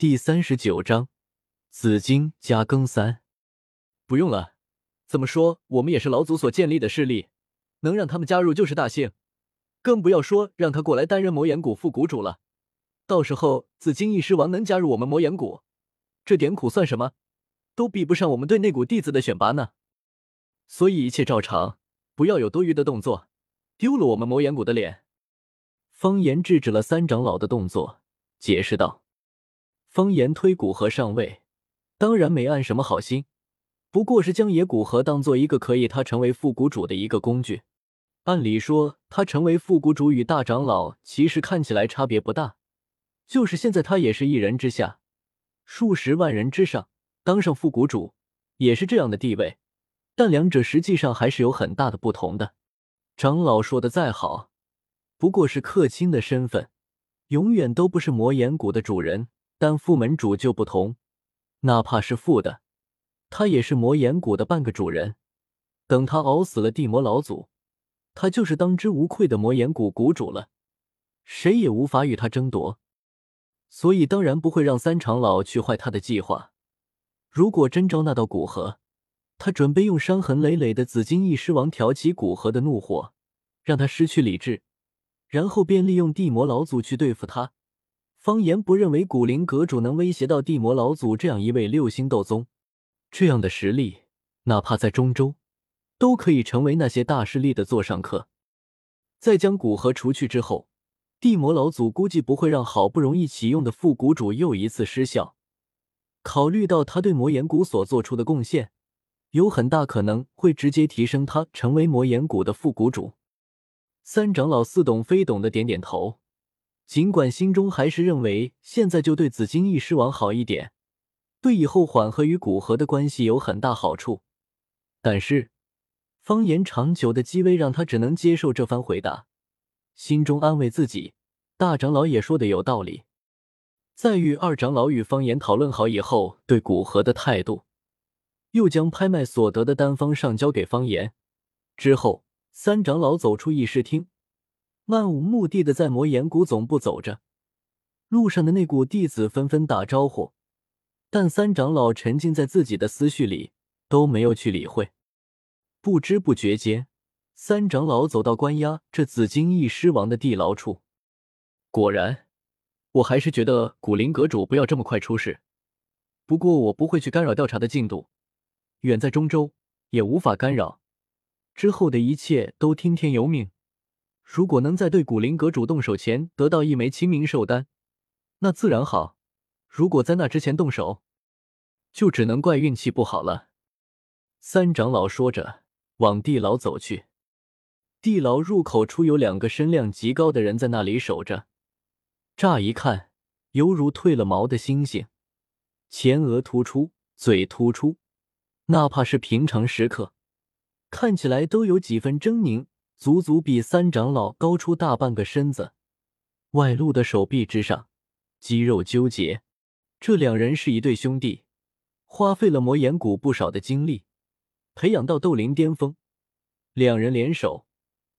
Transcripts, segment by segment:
第三十九章紫金加更三。不用了，怎么说我们也是老祖所建立的势力，能让他们加入就是大幸，更不要说让他过来担任魔岩谷副谷主了。到时候紫金一狮王能加入我们魔岩谷，这点苦算什么？都比不上我们对那股弟子的选拔呢。所以一切照常，不要有多余的动作，丢了我们魔岩谷的脸。方言制止了三长老的动作，解释道。方言推古河上位，当然没安什么好心，不过是将野古河当做一个可以他成为副谷主的一个工具。按理说，他成为副谷主与大长老其实看起来差别不大，就是现在他也是一人之下，数十万人之上，当上副谷主也是这样的地位，但两者实际上还是有很大的不同的。长老说的再好，不过是客卿的身份，永远都不是魔岩谷的主人。但副门主就不同，哪怕是副的，他也是魔岩谷的半个主人。等他熬死了地魔老祖，他就是当之无愧的魔岩谷谷主了，谁也无法与他争夺。所以当然不会让三长老去坏他的计划。如果真招那道古河，他准备用伤痕累累的紫金翼狮王挑起古河的怒火，让他失去理智，然后便利用地魔老祖去对付他。方言不认为古灵阁主能威胁到地魔老祖这样一位六星斗宗，这样的实力，哪怕在中州，都可以成为那些大势力的座上客。在将古河除去之后，地魔老祖估计不会让好不容易启用的副谷主又一次失效。考虑到他对魔岩谷所做出的贡献，有很大可能会直接提升他成为魔岩谷的副谷主。三长老似懂非懂的点点头。尽管心中还是认为现在就对紫金翼狮王好一点，对以后缓和与古河的关系有很大好处，但是方言长久的积威让他只能接受这番回答，心中安慰自己，大长老也说的有道理。在与二长老与方言讨论好以后，对古河的态度，又将拍卖所得的丹方上交给方言之后，三长老走出议事厅。漫无目的的在魔岩谷总部走着，路上的那股弟子纷纷打招呼，但三长老沉浸在自己的思绪里，都没有去理会。不知不觉间，三长老走到关押这紫金翼狮王的地牢处。果然，我还是觉得古灵阁主不要这么快出事。不过我不会去干扰调查的进度，远在中州也无法干扰，之后的一切都听天由命。如果能在对古灵阁主动手前得到一枚清明寿丹，那自然好；如果在那之前动手，就只能怪运气不好了。三长老说着，往地牢走去。地牢入口处有两个身量极高的人在那里守着，乍一看犹如褪了毛的猩猩，前额突出，嘴突出，哪怕是平常时刻，看起来都有几分狰狞。足足比三长老高出大半个身子，外露的手臂之上，肌肉纠结。这两人是一对兄弟，花费了魔岩谷不少的精力，培养到斗灵巅峰。两人联手，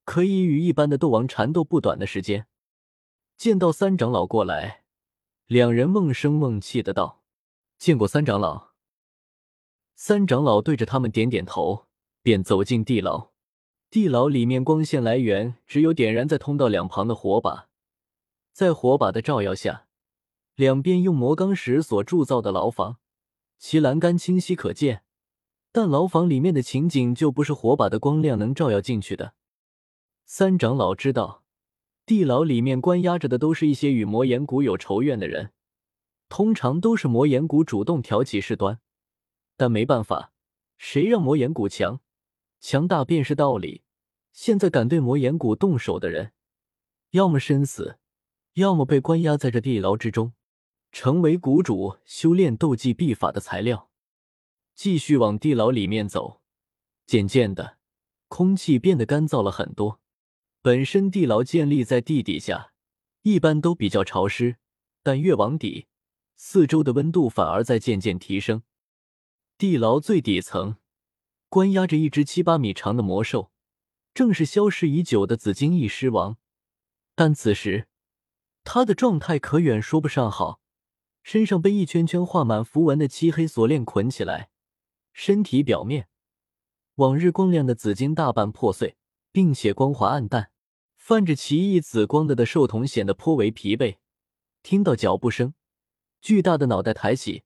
可以与一般的斗王缠斗不短的时间。见到三长老过来，两人瓮声瓮气的道：“见过三长老。”三长老对着他们点点头，便走进地牢。地牢里面光线来源只有点燃在通道两旁的火把，在火把的照耀下，两边用魔钢石所铸造的牢房，其栏杆清晰可见，但牢房里面的情景就不是火把的光亮能照耀进去的。三长老知道，地牢里面关押着的都是一些与魔岩谷有仇怨的人，通常都是魔岩谷主动挑起事端，但没办法，谁让魔岩谷强？强大便是道理。现在敢对魔岩谷动手的人，要么身死，要么被关押在这地牢之中，成为谷主修炼斗技秘法的材料。继续往地牢里面走，渐渐的，空气变得干燥了很多。本身地牢建立在地底下，一般都比较潮湿，但越往底，四周的温度反而在渐渐提升。地牢最底层。关押着一只七八米长的魔兽，正是消失已久的紫金翼狮王。但此时，他的状态可远说不上好，身上被一圈圈画满符文的漆黑锁链捆起来，身体表面往日光亮的紫金大半破碎，并且光滑暗淡，泛着奇异紫光的的兽瞳显得颇为疲惫。听到脚步声，巨大的脑袋抬起，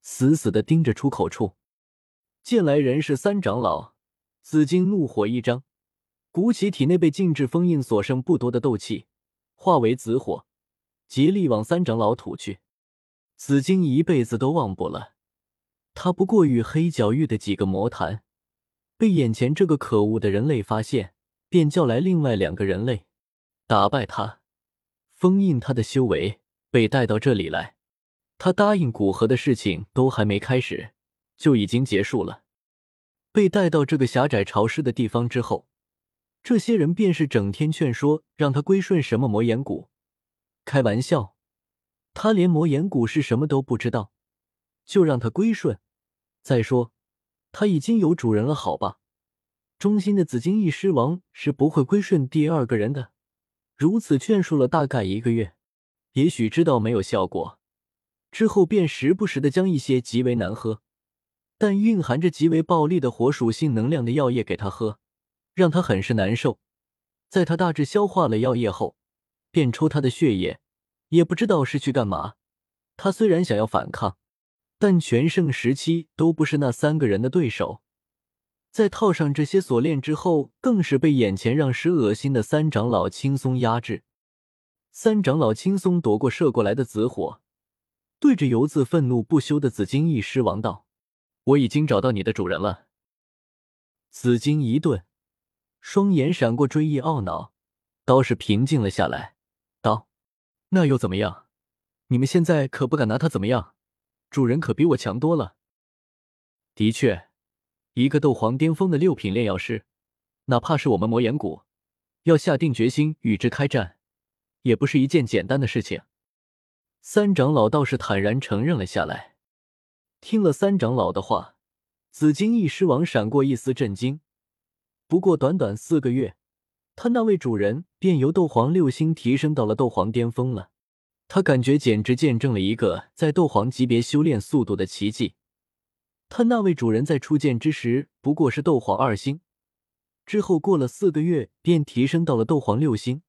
死死的盯着出口处。见来人是三长老，紫金怒火一张，鼓起体内被禁制封印所剩不多的斗气，化为紫火，竭力往三长老吐去。紫金一辈子都忘不了，他不过与黑角域的几个魔谈，被眼前这个可恶的人类发现，便叫来另外两个人类，打败他，封印他的修为。被带到这里来，他答应古河的事情都还没开始，就已经结束了。被带到这个狭窄潮湿的地方之后，这些人便是整天劝说让他归顺什么魔岩谷。开玩笑，他连魔岩谷是什么都不知道，就让他归顺。再说，他已经有主人了，好吧？忠心的紫金翼狮王是不会归顺第二个人的。如此劝说了大概一个月。也许知道没有效果，之后便时不时的将一些极为难喝，但蕴含着极为暴力的火属性能量的药液给他喝，让他很是难受。在他大致消化了药液后，便抽他的血液，也不知道是去干嘛。他虽然想要反抗，但全盛时期都不是那三个人的对手。在套上这些锁链之后，更是被眼前让时恶心的三长老轻松压制。三长老轻松躲过射过来的紫火，对着犹自愤怒不休的紫金翼狮王道：“我已经找到你的主人了。”紫金一顿，双眼闪过追忆懊恼，倒是平静了下来，道：“那又怎么样？你们现在可不敢拿他怎么样，主人可比我强多了。的确，一个斗皇巅峰的六品炼药师，哪怕是我们魔岩谷，要下定决心与之开战。”也不是一件简单的事情，三长老倒是坦然承认了下来。听了三长老的话，紫金翼狮王闪过一丝震惊。不过短短四个月，他那位主人便由斗皇六星提升到了斗皇巅峰了。他感觉简直见证了一个在斗皇级别修炼速度的奇迹。他那位主人在初见之时不过是斗皇二星，之后过了四个月便提升到了斗皇六星。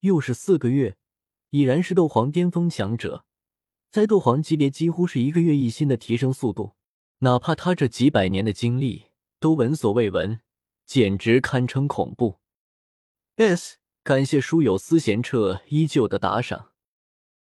又是四个月，已然是斗皇巅峰强者，在斗皇级别几乎是一个月一星的提升速度，哪怕他这几百年的经历都闻所未闻，简直堪称恐怖。S，感谢书友思贤彻依旧的打赏。